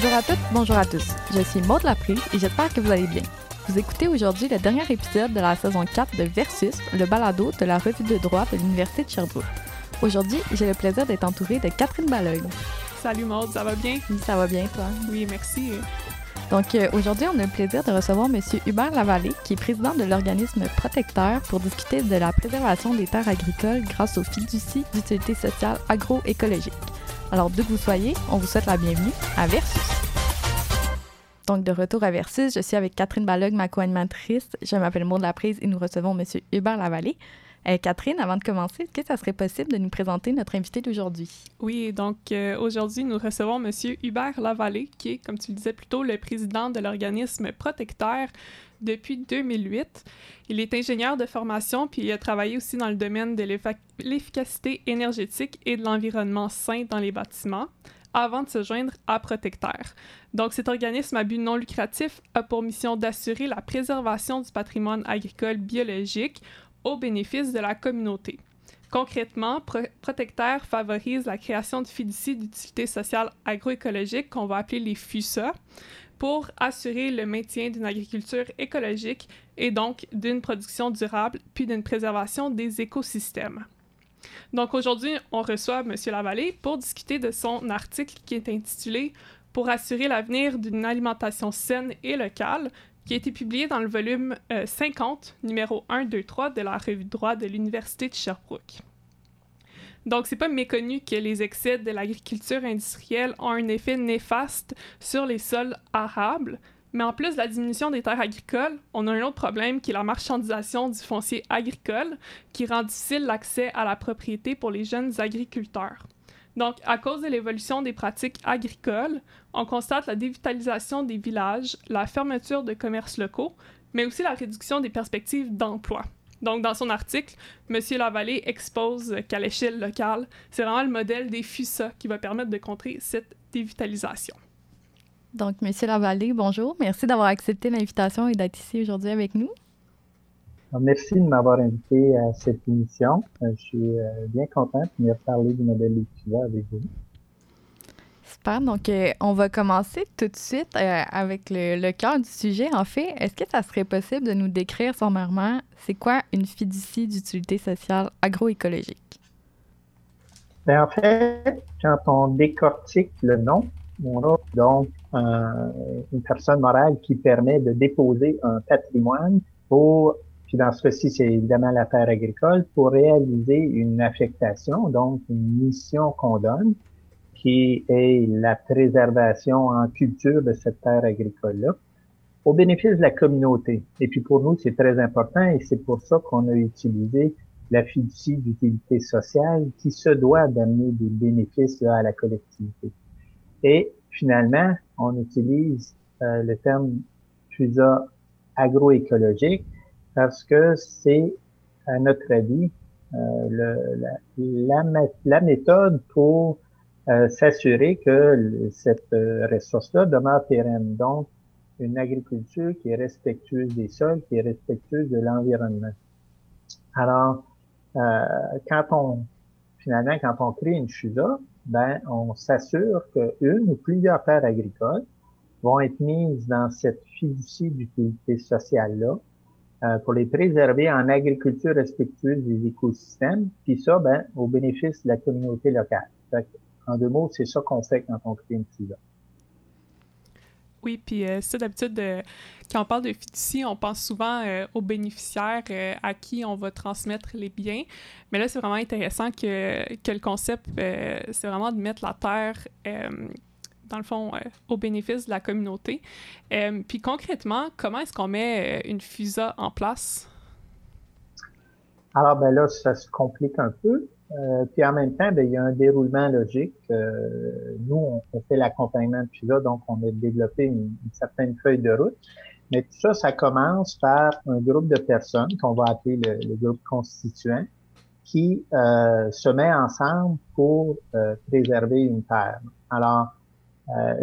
Bonjour à toutes, bonjour à tous. Je suis Maude Laprise et j'espère que vous allez bien. Vous écoutez aujourd'hui le dernier épisode de la saison 4 de Versus, le balado de la revue de droit de l'Université de Sherbrooke. Aujourd'hui, j'ai le plaisir d'être entourée de Catherine Balogne. Salut Maude, ça va bien? Oui, ça va bien, toi? Oui, merci. Donc euh, aujourd'hui, on a le plaisir de recevoir M. Hubert Lavallée, qui est président de l'organisme Protecteur, pour discuter de la préservation des terres agricoles grâce au fiducie d'utilité sociale agroécologique. Alors, d'où que vous soyez, on vous souhaite la bienvenue à Versus. Donc, de retour à Versus, je suis avec Catherine Balog, ma co-animatrice. Je m'appelle Maud Laprise et nous recevons M. Hubert Lavallée. Euh, Catherine, avant de commencer, est-ce que ça serait possible de nous présenter notre invité d'aujourd'hui? Oui, donc euh, aujourd'hui, nous recevons M. Hubert Lavallée, qui est, comme tu le disais plus tôt, le président de l'organisme Protecteur depuis 2008. Il est ingénieur de formation, puis il a travaillé aussi dans le domaine de l'efficacité énergétique et de l'environnement sain dans les bâtiments avant de se joindre à Protecteur. Donc, cet organisme à but non lucratif a pour mission d'assurer la préservation du patrimoine agricole biologique au bénéfice de la communauté. Concrètement, Protecteur favorise la création de fiducies d'utilité sociale agroécologique qu'on va appeler les FUSA pour assurer le maintien d'une agriculture écologique et donc d'une production durable puis d'une préservation des écosystèmes. Donc aujourd'hui, on reçoit M. Lavallée pour discuter de son article qui est intitulé Pour assurer l'avenir d'une alimentation saine et locale, qui a été publié dans le volume 50, euh, numéro 1, 2, 3 de la revue de droit de l'Université de Sherbrooke. Donc, c'est pas méconnu que les excès de l'agriculture industrielle ont un effet néfaste sur les sols arables, mais en plus de la diminution des terres agricoles, on a un autre problème qui est la marchandisation du foncier agricole, qui rend difficile l'accès à la propriété pour les jeunes agriculteurs. Donc, à cause de l'évolution des pratiques agricoles, on constate la dévitalisation des villages, la fermeture de commerces locaux, mais aussi la réduction des perspectives d'emploi. Donc, dans son article, M. Lavallée expose qu'à l'échelle locale, c'est vraiment le modèle des FUSA qui va permettre de contrer cette dévitalisation. Donc, M. Lavallée, bonjour. Merci d'avoir accepté l'invitation et d'être ici aujourd'hui avec nous. Merci de m'avoir invité à cette émission. Euh, je suis euh, bien content de venir parler du modèle étudiant avec vous. Super. Donc, euh, on va commencer tout de suite avec le, le, cœur du sujet. En fait, est-ce que ça serait possible de nous décrire sommairement c'est quoi une fiducie d'utilité sociale agroécologique? Bien, en fait, quand on décortique le nom, on a donc une personne morale qui permet de déposer un patrimoine pour puis dans ce cas-ci, c'est évidemment la terre agricole pour réaliser une affectation, donc une mission qu'on donne, qui est la préservation en culture de cette terre agricole-là, au bénéfice de la communauté. Et puis pour nous, c'est très important et c'est pour ça qu'on a utilisé la fiducie d'utilité sociale qui se doit d'amener des bénéfices à la collectivité. Et finalement, on utilise euh, le terme FUSA agroécologique parce que c'est, à notre avis, euh, le, la, la, la, méthode pour euh, s'assurer que cette euh, ressource-là demeure pérenne. Donc, une agriculture qui est respectueuse des sols, qui est respectueuse de l'environnement. Alors, euh, quand on, finalement, quand on crée une CHUSA, ben, on s'assure qu'une ou plusieurs terres agricoles vont être mises dans cette fiducie d'utilité sociale-là euh, pour les préserver en agriculture respectueuse des écosystèmes, puis ça, ben, au bénéfice de la communauté locale. en deux mots, c'est ça qu'on fait quand on crée une FIDA. Oui, puis euh, ça, d'habitude, euh, quand on parle de fiducie, on pense souvent aux bénéficiaires à qui on va transmettre les biens. Mais là, c'est vraiment intéressant que, que le concept, c'est vraiment de mettre la terre dans le fond, euh, au bénéfice de la communauté. Euh, puis concrètement, comment est-ce qu'on met euh, une FUSA en place? Alors, ben là, ça se complique un peu. puis en même temps, ben, il y a un déroulement logique. nous, on, fait l'accompagnement de FUSA, donc on a développé une, certaine feuille de route. Mais tout ça, ça commence par un groupe de personnes qu'on va appeler le, groupe constituant qui se met ensemble pour préserver une terre. Alors,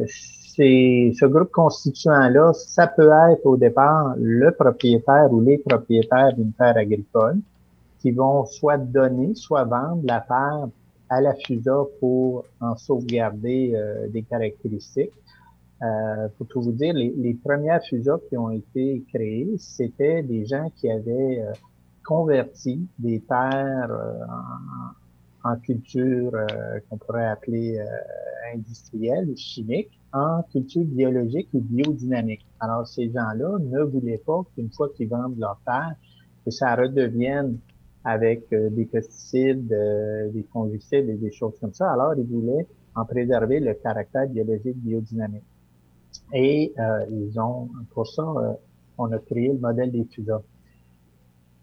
c'est ce groupe constituant-là, ça peut être au départ le propriétaire ou les propriétaires d'une terre agricole qui vont soit donner, soit vendre la terre à la FUSA pour en sauvegarder euh, des caractéristiques. Euh, pour tout vous dire, les, les premières fusas qui ont été créées, c'était des gens qui avaient euh, converti des terres euh, en, culture euh, qu'on pourrait appeler industrielle ou chimique en culture biologique ou biodynamique. Alors, ces gens-là ne voulaient pas qu'une fois qu'ils vendent leur terre, que ça redevienne avec des pesticides, des fongicides et des choses comme ça. Alors, ils voulaient en préserver le caractère biologique biodynamique. Et euh, ils ont, pour ça, euh, on a créé le modèle des.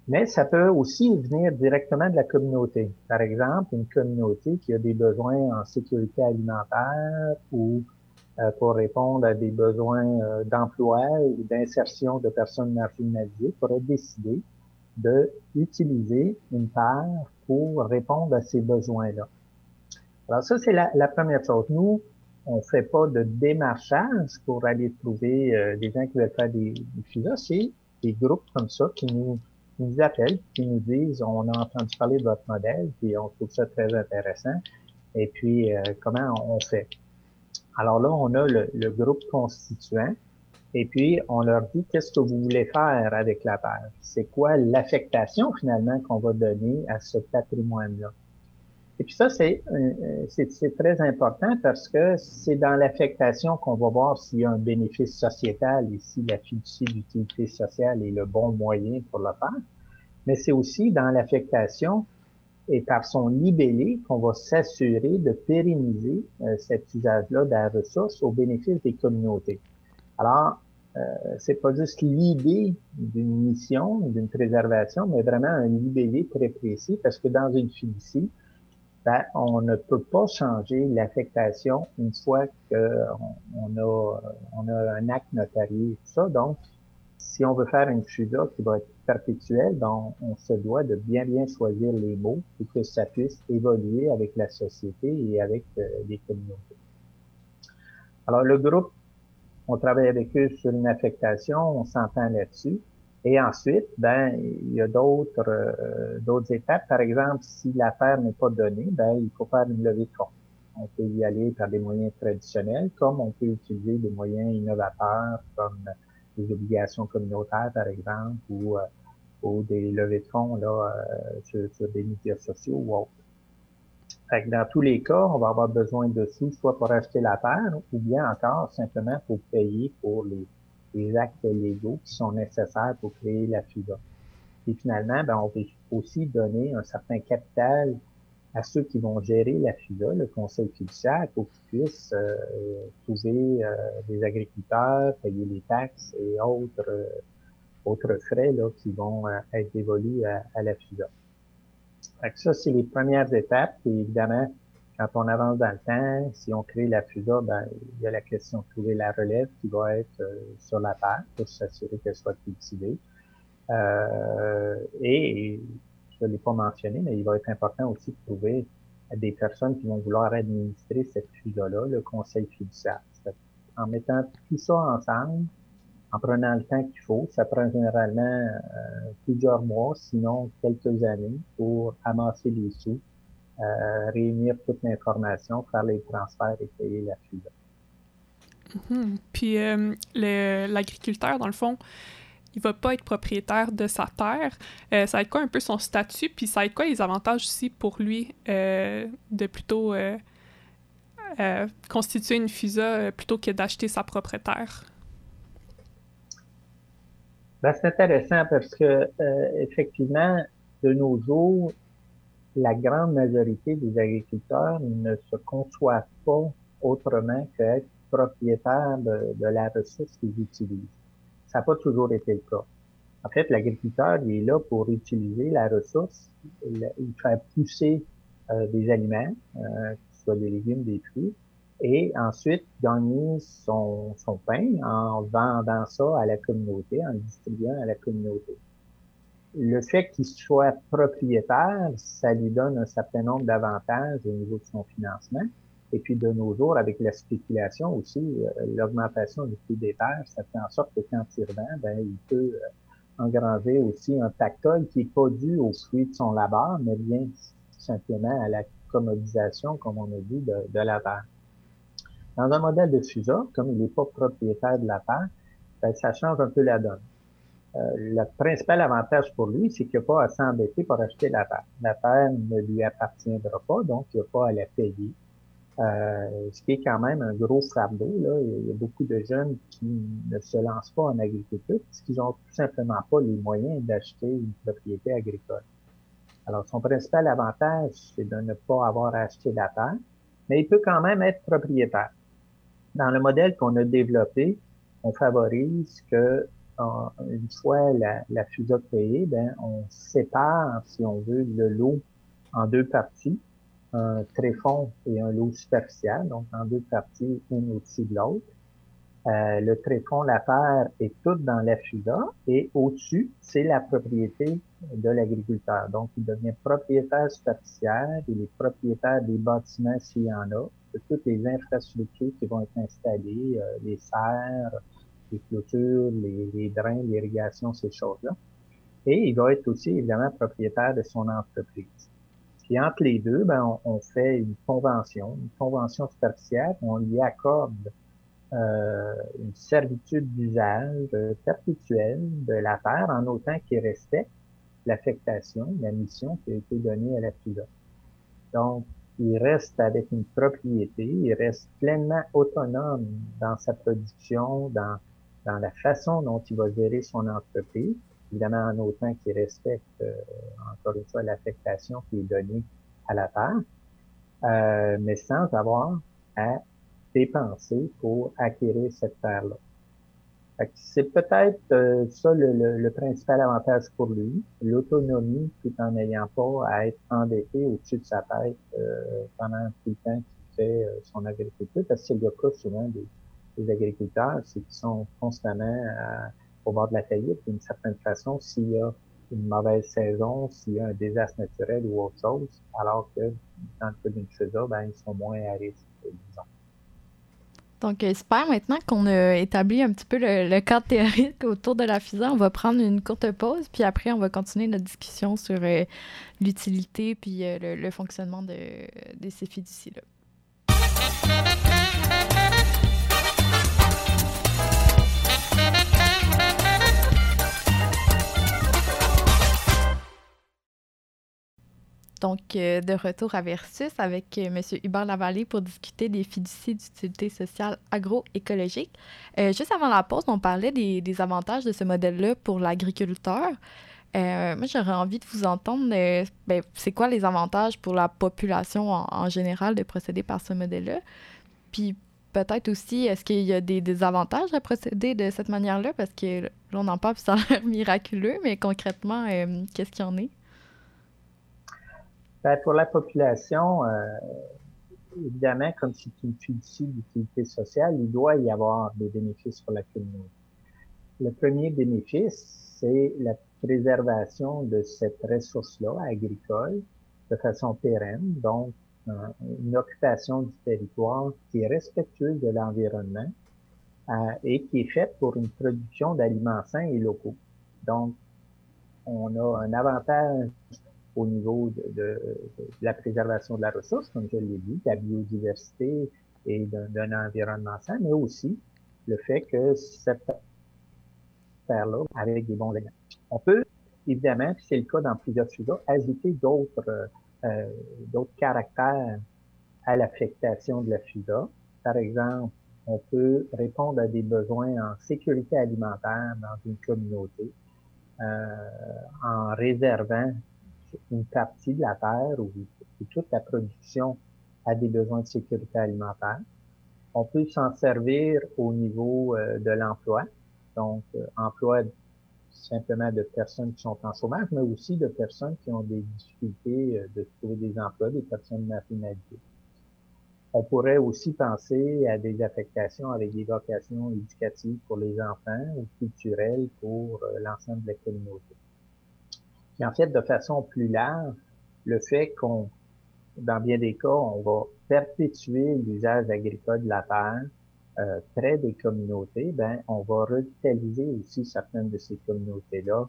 Mais ça peut aussi venir directement de la communauté. Par exemple, une communauté qui a des besoins en sécurité alimentaire ou euh, pour répondre à des besoins d'emploi ou d'insertion de personnes marginalisées pourrait décider de utiliser une terre pour répondre à ces besoins-là. Alors ça, c'est la, la, première chose. Nous, on fait pas de démarchage pour aller trouver euh, des gens qui veulent faire des, des C'est des groupes comme ça qui nous, nous appellent, qui nous disent on a entendu parler de votre modèle, puis on trouve ça très intéressant. Et puis, euh, comment on fait? Alors là, on a le, le, groupe constituant, et puis on leur dit qu'est-ce que vous voulez faire avec la terre? C'est quoi l'affectation finalement qu'on va donner à ce patrimoine-là? Et puis ça, euh, c'est très important parce que c'est dans l'affectation qu'on va voir s'il y a un bénéfice sociétal et si la fiducie d'utilité sociale est le bon moyen pour le faire. Mais c'est aussi dans l'affectation et par son libellé qu'on va s'assurer de pérenniser euh, cet usage-là de la ressource au bénéfice des communautés. Alors, euh, c'est pas juste l'idée d'une mission, d'une préservation, mais vraiment un libellé très précis parce que dans une fiducie, ben, on ne peut pas changer l'affectation une fois qu'on on a, on a un acte notarié. Ça, donc, si on veut faire une FUDA qui va être perpétuelle, donc on se doit de bien bien choisir les mots pour que ça puisse évoluer avec la société et avec euh, les communautés. Alors le groupe, on travaille avec eux sur une affectation, on s'entend là-dessus. Et ensuite, ben, il y a d'autres euh, d'autres étapes. Par exemple, si l'affaire n'est pas donnée, ben, il faut faire une levée de fonds. On peut y aller par des moyens traditionnels, comme on peut utiliser des moyens innovateurs, comme des obligations communautaires, par exemple, ou, euh, ou des levées de fonds là, euh, sur, sur, des médias sociaux ou autres. Fait que dans tous les cas, on va avoir besoin de sous, soit pour acheter la terre, ou bien encore simplement pour payer pour les les actes légaux qui sont nécessaires pour créer la FUDA. Et finalement, ben, on peut aussi donner un certain capital à ceux qui vont gérer la FUDA, le conseil fiduciaire, pour qu'ils puissent euh, trouver euh, des agriculteurs, payer les taxes et autres, euh, autres frais là, qui vont être dévolus à, à la FUDA. Fait ça, c'est les premières étapes. Et évidemment, quand on avance dans le temps, si on crée la FUSA, ben, il y a la question de trouver la relève qui va être euh, sur la terre pour s'assurer qu'elle soit cultivée. Euh, et, je ne l'ai pas mentionné, mais il va être important aussi de trouver des personnes qui vont vouloir administrer cette FUSA-là, le conseil fiduciaire. En mettant tout ça ensemble, en prenant le temps qu'il faut, ça prend généralement euh, plusieurs mois, sinon quelques années, pour amasser les sous euh, réunir toute l'information, faire les transferts et payer la FUDA. Mhm. Puis euh, l'agriculteur, dans le fond, il va pas être propriétaire de sa terre. Euh, ça va être quoi un peu son statut? Puis ça va être quoi les avantages aussi pour lui de plutôt constituer une FUSA plutôt que d'acheter sa propre terre? Ben, c'est intéressant parce que effectivement, de nos jours, la grande majorité des agriculteurs ne se conçoivent pas autrement qu'être propriétaires de, la ressource qu'ils utilisent. Ça n'a pas toujours été le cas. En fait, l'agriculteur, il est là pour utiliser la ressource, il, fait pousser euh, des aliments, euh, que ce soit des légumes, des fruits, et ensuite gagner son, son pain en vendant ça à la communauté, en distribuant à la communauté le fait qu'il soit propriétaire, ça lui donne un certain nombre d'avantages au niveau de son financement. Et puis de nos jours, avec la spéculation aussi, euh, l'augmentation du prix des terres, ça fait en sorte que quand il revend, ben, il peut euh, engranger aussi un pactole qui n'est pas dû aux fruits de son labeur, mais bien simplement à la commodisation, comme on a dit, de, de la terre. Dans un modèle de FUSA, comme il n'est pas propriétaire de la terre, ben, ça change un peu la donne. Euh, le principal avantage pour lui, c'est qu'il n'a pas à s'embêter pour acheter la terre. La terre ne lui appartiendra pas, donc il n'a pas à la payer. Euh, ce qui est quand même un gros fardeau. Là. Il y a beaucoup de jeunes qui ne se lancent pas en agriculture parce qu'ils n'ont tout simplement pas les moyens d'acheter une propriété agricole. Alors, son principal avantage, c'est de ne pas avoir acheté la terre, mais il peut quand même être propriétaire. Dans le modèle qu'on a développé, on favorise que une fois la, la créée, ben, on sépare, si on veut, le lot en deux parties, un tréfonds et un lot superficiel, donc en deux parties, une au-dessus de l'autre. Euh, le tréfonds, la terre est toute dans la FUSA et au-dessus, c'est la propriété de l'agriculteur. Donc, il devient propriétaire superficiel, il est propriétaire des bâtiments s'il y en a, de toutes les infrastructures qui vont être installées, euh, les serres, les clôtures, les, les drains, l'irrigation, ces choses-là. Et il va être aussi évidemment propriétaire de son entreprise. Et entre les deux, ben, on, fait une convention, une convention superficielle, on lui accorde euh, une servitude d'usage perpétuelle de la en autant qu'il respecte l'affectation, la mission qui a été donnée à la FIDA. Donc, il reste avec une propriété, il reste pleinement autonome dans sa production, dans dans la façon dont il va gérer son entreprise, évidemment en autant qu'il respecte, euh, encore une fois, l'affectation qui est donnée à la terre, euh, mais sans avoir à dépenser pour acquérir cette terre-là. C'est peut-être euh, ça le, le, principal avantage pour lui, l'autonomie tout en n'ayant pas à être endetté au-dessus de sa tête pendant tout le temps qu'il fait son agriculture, parce que c'est le cas souvent des, les agriculteurs, c'est qu'ils sont constamment euh, au bord de la faillite d'une certaine façon s'il y a une mauvaise saison, s'il y a un désastre naturel ou autre chose, alors que dans le cas d'une ben, ils sont moins à risque. Donc, euh, super. Maintenant qu'on a établi un petit peu le, cadre théorique autour de la FUSA, on va prendre une courte pause, puis après, on va continuer notre discussion sur euh, l'utilité puis le, fonctionnement de, de ces fiducies-là. Donc, euh, de retour à Versus avec euh, M. Hubert Lavallée pour discuter des fiducies d'utilité sociale agroécologique. Euh, juste avant la pause, on parlait des, avantages de ce modèle-là pour l'agriculteur. moi, j'aurais envie de vous entendre, ben, c'est quoi les avantages pour la population en, général de procéder par ce modèle-là? Puis peut-être aussi, est-ce qu'il y a des, des, avantages à procéder de cette manière-là? Parce que là, on en parle, ça a l'air miraculeux, mais concrètement, qu'est-ce qu'il y en est? Ben, pour la population, euh, évidemment, comme c'est une fiducie d'utilité sociale, il doit y avoir des bénéfices pour la communauté. Le premier bénéfice, c'est la préservation de cette ressource-là agricole de façon pérenne, donc euh, une occupation du territoire qui est respectueuse de l'environnement euh, et qui est faite pour une production d'aliments sains et locaux. Donc, on a un avantage au niveau de, de, la préservation de la ressource, comme je l'ai dit, de la biodiversité et d'un environnement sain, mais aussi le fait que cette terre-là, avec des bons éléments. On peut, évidemment, c'est le cas dans plusieurs sujets, ajouter d'autres euh, d'autres caractères à l'affectation de la FUDA. Par exemple, on peut répondre à des besoins en sécurité alimentaire dans une communauté euh, en réservant une partie de la terre ou, toute la production a des besoins de sécurité alimentaire. On peut s'en servir au niveau euh, de l'emploi, donc euh, emploi simplement de personnes qui sont en chômage, mais aussi de personnes qui ont des difficultés euh, de trouver des emplois, des personnes marginalisées. On pourrait aussi penser à des affectations avec des vocations éducatives pour les enfants ou culturelles pour l'ensemble de la communauté. Et en fait, de façon plus large, le fait qu'on, dans bien des cas, on va perpétuer l'usage agricole de la terre euh, près des communautés, ben, on va revitaliser aussi certaines de ces communautés-là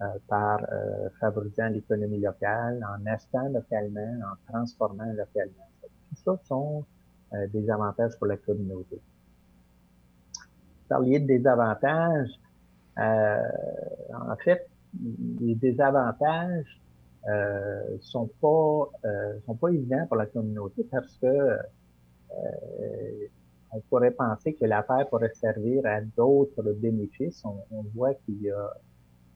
euh, par euh, favorisant l'économie locale, en achetant localement, en transformant localement. Tout ça sont des avantages pour la communauté. Parliez de désavantages. en fait, les désavantages euh, sont pas euh, sont pas évidents pour la communauté parce que euh, on pourrait penser que l'affaire pourrait servir à d'autres bénéfices. On, voit qu'il y a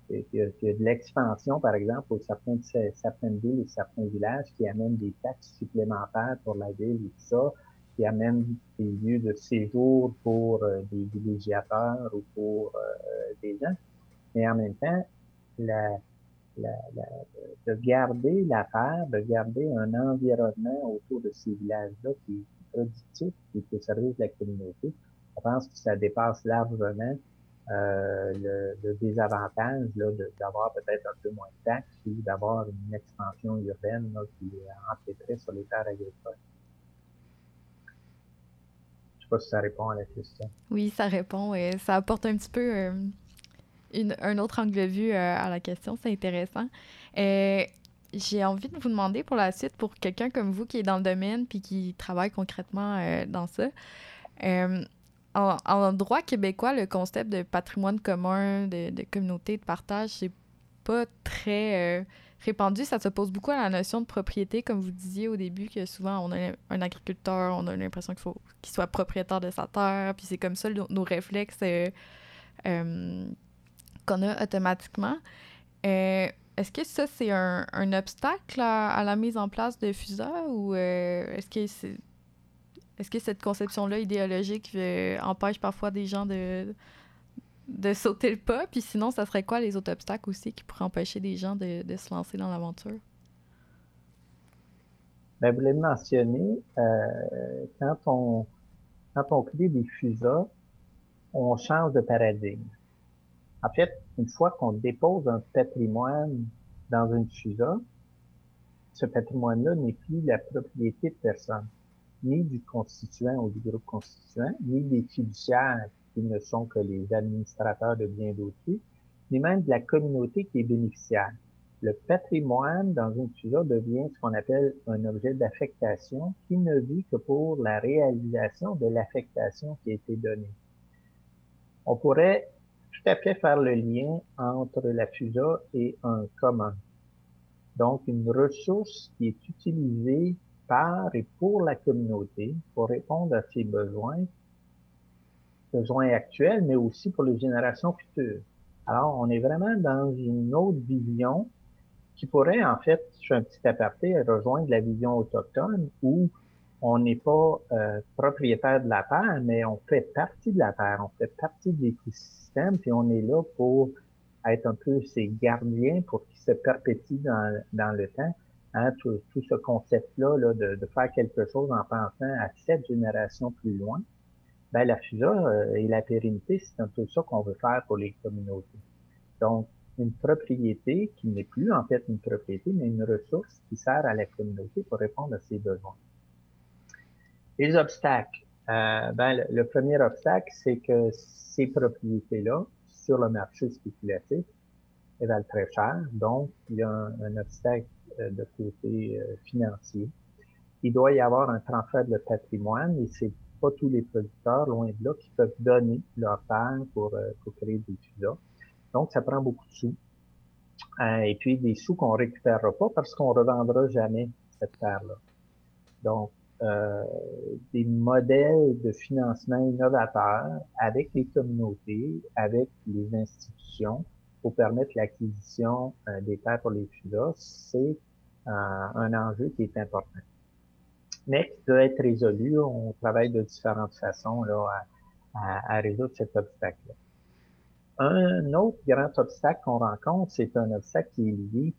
qu'il y, a, de l'expansion, par exemple, pour certaines, certaines villes et certains villages qui amènent des taxes supplémentaires pour la ville et tout ça, qui amènent des lieux de séjour pour euh, des villégiateurs ou pour euh, des gens. Mais en même temps, la, de garder l'affaire, de garder un environnement autour de ces villages-là qui est productif, qui est au service de la communauté. Je pense que ça dépasse largement euh, le, désavantage d'avoir peut-être un peu moins de taxes ou d'avoir une expansion urbaine là, qui empiéterait sur les terres agricoles. Je sais pas si ça répond à la question. Oui, ça répond et ça apporte un petit peu euh, un autre angle de vue euh, à la question. C'est intéressant. Euh, j'ai envie de vous demander pour la suite, pour quelqu'un comme vous qui est dans le domaine puis qui travaille concrètement euh, dans ça, en, droit québécois, le concept de patrimoine commun, de, communauté, de partage, c'est pas très répandu. Ça se pose beaucoup à la notion de propriété, comme vous disiez au début, que souvent on a un agriculteur, on a l'impression qu'il faut qu'il soit propriétaire de sa terre, puis c'est comme ça nos, réflexes qu'on a automatiquement. Euh, est-ce que ça, c'est un, obstacle à, la mise en place de FUSA ou euh, est-ce que est-ce que cette conception-là idéologique euh, empêche parfois des gens de, de sauter le pas? Puis sinon, ça serait quoi les autres obstacles aussi qui pourraient empêcher des gens de, se lancer dans l'aventure? Ben, vous l'avez mentionné, quand, on, quand on crée des FUSA, on change de paradigme. En une fois qu'on dépose un patrimoine dans une FUSA, ce patrimoine-là n'est plus la propriété de personne, ni du constituant ou du groupe constituant, ni des fiduciaires qui ne sont que les administrateurs de biens d'autrui, ni même de la communauté qui est bénéficiaire. Le patrimoine dans une FUSA devient ce qu'on appelle un objet d'affectation qui ne vit que pour la réalisation de l'affectation qui a été donnée. On pourrait tout à fait faire le lien entre la FUSA et un commun. Donc, une ressource qui est utilisée par et pour la communauté pour répondre à ses besoins, besoins actuels, mais aussi pour les générations futures. Alors, on est vraiment dans une autre vision qui pourrait, en fait, je fais un petit aparté, rejoindre la vision autochtone où on n'est pas euh, propriétaire de la terre, mais on fait partie de la terre, on fait partie de l'écosystème, puis on est là pour être un peu ses gardiens pour qu'il se perpétue dans, dans le temps. Hein, tout, tout, ce concept-là là, de, de, faire quelque chose en pensant à sept générations plus loin, ben, la FUSA euh, et la pérennité, c'est un peu ça qu'on veut faire pour les communautés. Donc, une propriété qui n'est plus en fait une propriété, mais une ressource qui sert à la communauté pour répondre à ses besoins. Les obstacles. Euh, ben, le, premier obstacle, c'est que ces propriétés-là, sur le marché spéculatif, elles valent très cher. Donc, il y a un, obstacle euh, de côté euh, financier. Il doit y avoir un transfert de patrimoine et c'est pas tous les producteurs, loin de là, qui peuvent donner leur terre pour, pour créer des fusas. Donc, ça prend beaucoup de sous. et puis, des sous qu'on récupérera pas parce qu'on revendra jamais cette terre-là. Donc, euh, des modèles de financement innovateurs avec les communautés, avec les institutions pour permettre l'acquisition euh, des terres pour les FUDA, c'est euh, un enjeu qui est important. Mais qui doit être résolu. On travaille de différentes façons là, à, à, résoudre cet obstacle-là. Un autre grand obstacle qu'on rencontre, c'est un obstacle qui est lié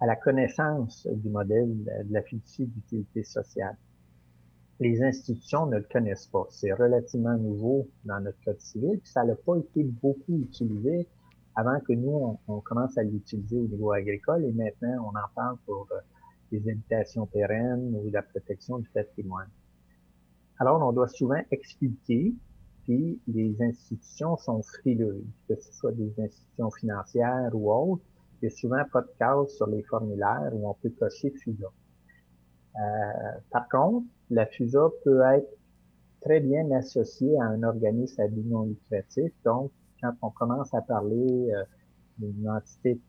à la connaissance du modèle de la fiducie d'utilité sociale les institutions ne le connaissent pas. C'est relativement nouveau dans notre code civil, puis ça n'a pas été beaucoup utilisé avant que nous, on, commence à l'utiliser au niveau agricole, et maintenant, on en parle pour euh, les habitations pérennes ou la protection du patrimoine. Alors, on doit souvent expliquer, puis les institutions sont frileuses, que ce soit des institutions financières ou autres, il n'y a souvent pas de case sur les formulaires où on peut cocher FUSA. Euh, par contre, la FUSA peut être très bien associée à un organisme à but non lucratif. Donc, quand on commence à parler euh, d'une entité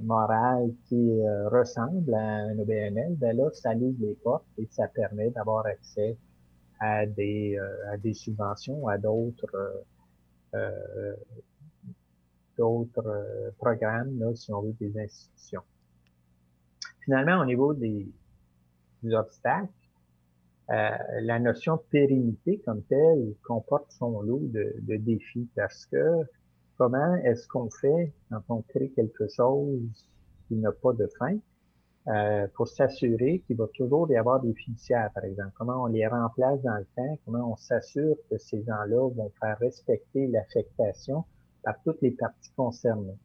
morale qui euh, ressemble à un OBNL, ben là, ça ouvre les portes et ça permet d'avoir accès à des, euh, à des subventions, à d'autres euh, programmes, là, si on veut, des institutions. Finalement, au niveau des obstacles, la notion de pérennité comme telle comporte son lot de, de défis parce que comment est-ce qu'on fait quand on crée quelque chose qui n'a pas de fin euh, pour s'assurer qu'il va toujours y avoir des fiduciaires, par exemple? Comment on les remplace dans le temps, comment on s'assure que ces gens-là vont faire respecter l'affectation par toutes les parties concernées?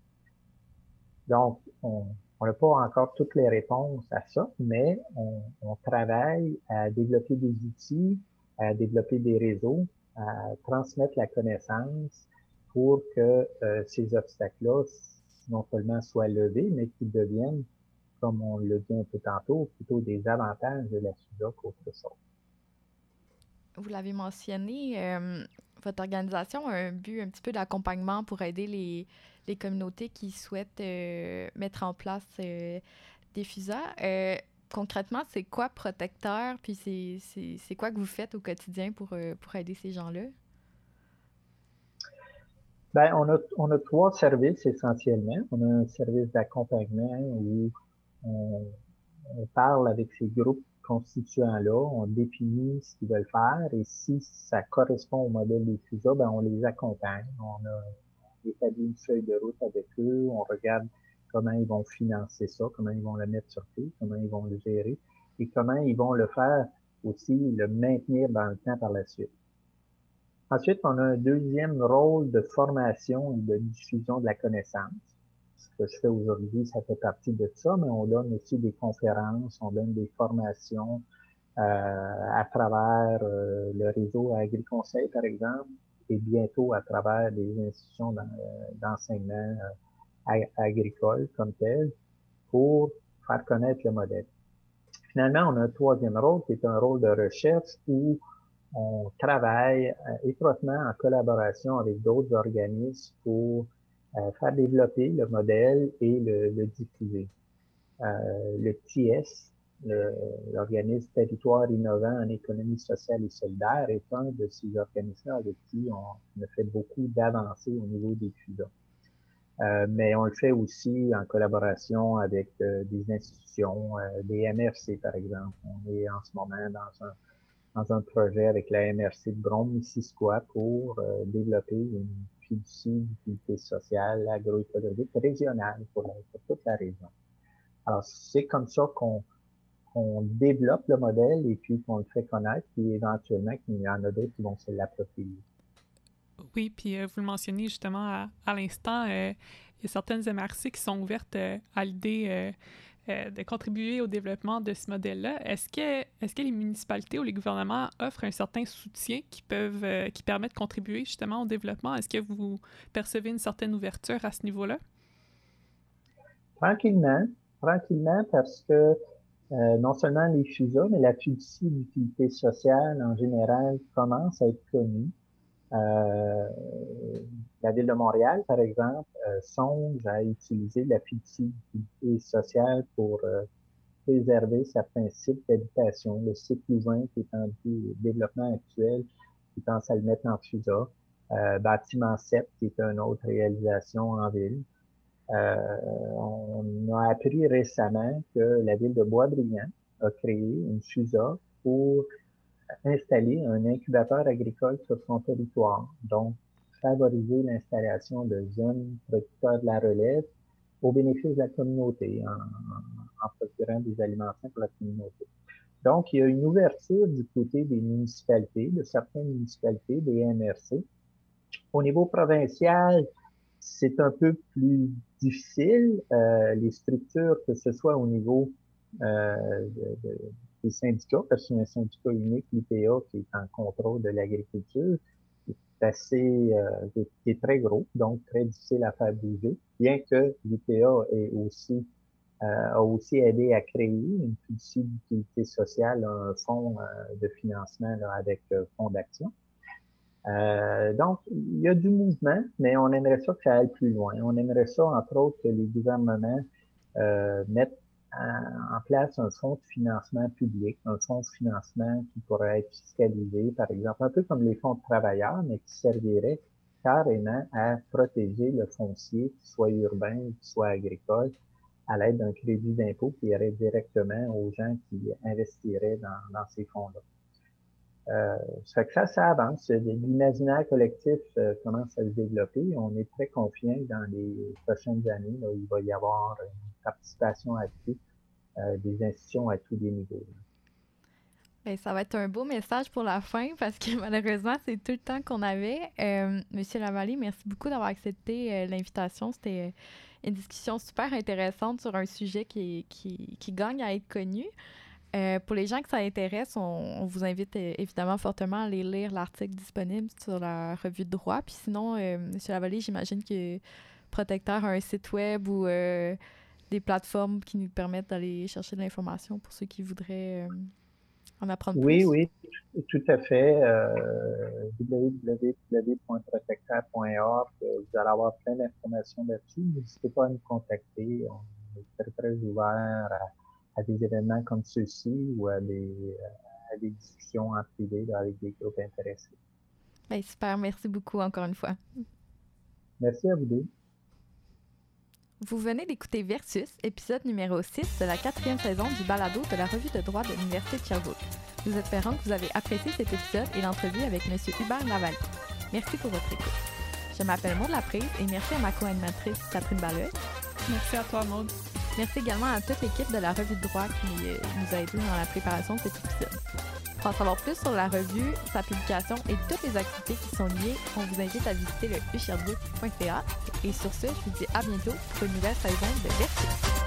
Donc, on n'a pas encore toutes les réponses à ça, mais on, on travaille à développer des outils, à développer des réseaux, à transmettre la connaissance, pour que euh, ces obstacles-là non seulement soient levés, mais qu'ils deviennent, comme on le dit un peu tantôt, plutôt des avantages de la SUDA qu'autre chose. Vous l'avez mentionné, euh, votre organisation a un but un petit peu d'accompagnement pour aider les, les, communautés qui souhaitent euh, mettre en place des FUSA. concrètement, c'est quoi Protecteur? Puis c'est quoi que vous faites au quotidien pour, pour aider ces gens-là? Ben, on a, on a trois services essentiellement. On a un service d'accompagnement où on, parle avec ces groupes constituants-là, on définit ce qu'ils veulent faire et si ça correspond au modèle des FUSA, ben on les accompagne. On a établi une feuille de route avec eux, on regarde comment ils vont financer ça, comment ils vont le mettre sur pied, comment ils vont le gérer et comment ils vont le faire aussi, le maintenir dans le temps par la suite. Ensuite, on a un deuxième rôle de formation et de diffusion de la connaissance. Ce que je fais aujourd'hui, ça fait partie de ça, mais on donne aussi des conférences, on donne des formations euh, à travers euh, le réseau AgriConseil, par exemple, et bientôt à travers des institutions euh, d'enseignement agricole comme tel, pour faire connaître le modèle. Finalement, on a un troisième rôle qui est un rôle de recherche où on travaille euh, étroitement en collaboration avec d'autres organismes pour euh, faire développer le modèle et le, diffuser. Euh, le TIS, l'organisme Territoire innovant en économie sociale et solidaire, est un de ces organismes avec qui on, a fait beaucoup d'avancées au niveau des FUDA. mais on le fait aussi en collaboration avec des institutions, des MRC par exemple. On est en ce moment dans un dans un projet avec la MRC de Brome-Missisquoi pour euh, développer une fiducie d'utilité sociale agroécologique régionale pour, toute la région. Alors, c'est comme ça qu'on développe le modèle et puis qu'on le fait connaître, puis éventuellement qu'il y en a d'autres qui vont se l'approprier. Oui, puis euh, vous le mentionnez justement à, l'instant, euh, il y a certaines MRC qui sont ouvertes à l'idée euh, de contribuer au développement de ce modèle-là. Est-ce que, est que les municipalités ou les gouvernements offrent un certain soutien qui, peuvent, euh, qui permet de contribuer justement au développement? Est-ce que vous percevez une certaine ouverture à ce niveau-là? Tranquillement, tranquillement, parce que euh, non seulement les FUSA, mais la fiducie d'utilité sociale en général commence à être connue. Euh, la Ville de Montréal, par exemple, euh, songe à utiliser la fiducie sociale pour euh, préserver certains sites d'habitation. Le site Louvain, qui est en développement actuel, qui pense à le mettre en FUSA. Euh, bâtiment 7, qui est une autre réalisation en ville. On a appris récemment que la ville de Boisbriand a créé une FUSA pour installer un incubateur agricole sur son territoire. Donc, favoriser l'installation de jeunes producteurs de la relève au bénéfice de la communauté, en, procurant des aliments pour la communauté. Donc, il y a une ouverture du côté des municipalités, de certaines municipalités, des MRC. Au niveau provincial, c'est un peu plus difficile. Euh, les structures, que ce soit au niveau euh, des syndicats, parce que c'est un syndicat unique, l'IPA, qui est en contrôle de l'agriculture, assez, euh, est très gros, donc très difficile à faire bouger, bien que l'IPA est aussi a aussi aidé à créer une fiducie d'utilité sociale, un fonds de financement avec fonds d'action. Donc, il y a du mouvement, mais on aimerait ça que ça aille plus loin. On aimerait ça, entre autres, que les gouvernements mettent en place un fonds de financement public, un fonds de financement qui pourrait être fiscalisé, par exemple, un peu comme les fonds de travailleurs, mais qui servirait carrément à protéger le foncier, qu'il soit urbain, qu'il soit agricole, à l'aide d'un crédit d'impôt qui irait directement aux gens qui investiraient dans, ces fonds-là. Ça que ça, ça avance. L'imaginaire collectif euh, commence à se développer. On est très confiant dans les prochaines années. Il va y avoir une participation accrue euh, des institutions à tous les niveaux. Bien, ça va être un beau message pour la fin parce que malheureusement, c'est tout le temps qu'on avait. Euh, Monsieur Lavallée, merci beaucoup d'avoir accepté euh, l'invitation. C'était une discussion super intéressante sur un sujet qui, qui gagne à être connu. Pour les gens que ça intéresse, on, vous invite évidemment fortement à aller lire l'article disponible sur la revue de droit. Puis sinon, Monsieur Lavallée, j'imagine que Protecteur a un site web ou des plateformes qui nous permettent d'aller chercher de l'information pour ceux qui voudraient euh, en apprendre oui, plus. Oui, oui, tout à fait. Euh, www.protecteur.org, euh, vous allez avoir plein d'informations là-dessus. N'hésitez pas à nous contacter. On est très, très ouvert à, des événements comme ceux-ci ou à des, à des discussions en privé avec des groupes intéressés. Bien, super. Merci beaucoup encore une fois. Merci à vous deux. Vous venez d'écouter Versus, épisode numéro 6 de la quatrième saison du balado de la revue de droit de l'Université de Sherbrooke. Nous espérons que vous avez apprécié cet épisode et l'entrevue avec M. Hubert Laval. Merci pour votre écoute. Je m'appelle Maud Laprise et merci à ma co-animatrice Catherine Balleux. Merci à toi, Maud. Merci également à toute l'équipe de la revue de droit qui euh, nous a aidés dans la préparation de cet épisode. Pour en savoir plus sur la revue, sa publication et toutes les activités qui sont liées, on vous invite à visiter le usherbook.ca. Et sur ce, je vous dis à bientôt pour une nouvelle saison de Versus.